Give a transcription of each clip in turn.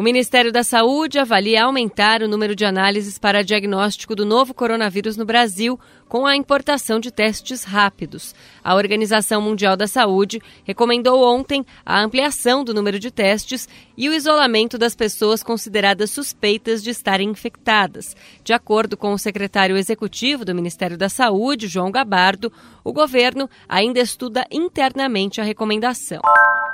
O Ministério da Saúde avalia aumentar o número de análises para diagnóstico do novo coronavírus no Brasil com a importação de testes rápidos. A Organização Mundial da Saúde recomendou ontem a ampliação do número de testes e o isolamento das pessoas consideradas suspeitas de estarem infectadas. De acordo com o secretário executivo do Ministério da Saúde, João Gabardo, o governo ainda estuda internamente a recomendação.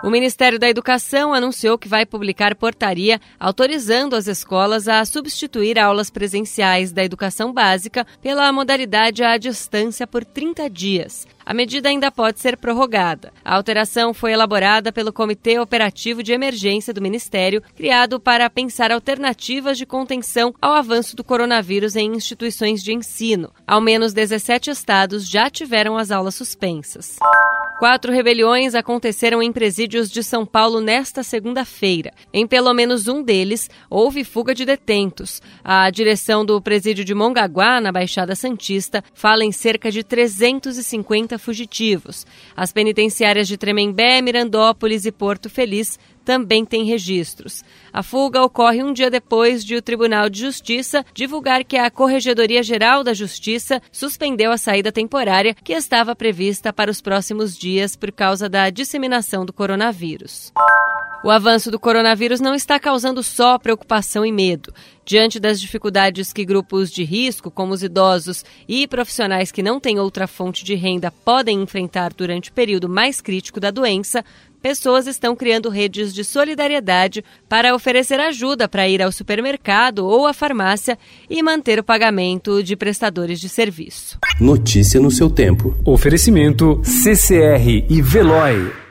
O Ministério da Educação anunciou que vai publicar portaria autorizando as escolas a substituir aulas presenciais da educação básica pela modalidade à distância por 30 dias. A medida ainda pode ser prorrogada. A alteração foi elaborada pelo Comitê Operativo de Emergência do Ministério, criado para pensar alternativas de contenção ao avanço do coronavírus em instituições de ensino. Ao menos 17 estados já tiveram as aulas suspensas. Quatro rebeliões aconteceram em presídios de São Paulo nesta segunda-feira. Em pelo menos um deles, houve fuga de detentos. A direção do presídio de Mongaguá, na Baixada Santista, fala em cerca de 350 fugitivos. As penitenciárias de Tremembé, Mirandópolis e Porto Feliz também tem registros. A fuga ocorre um dia depois de o Tribunal de Justiça divulgar que a Corregedoria Geral da Justiça suspendeu a saída temporária que estava prevista para os próximos dias por causa da disseminação do coronavírus. O avanço do coronavírus não está causando só preocupação e medo. Diante das dificuldades que grupos de risco, como os idosos e profissionais que não têm outra fonte de renda, podem enfrentar durante o período mais crítico da doença, pessoas estão criando redes de solidariedade para oferecer ajuda para ir ao supermercado ou à farmácia e manter o pagamento de prestadores de serviço. Notícia no seu tempo. Oferecimento CCR e Veloy.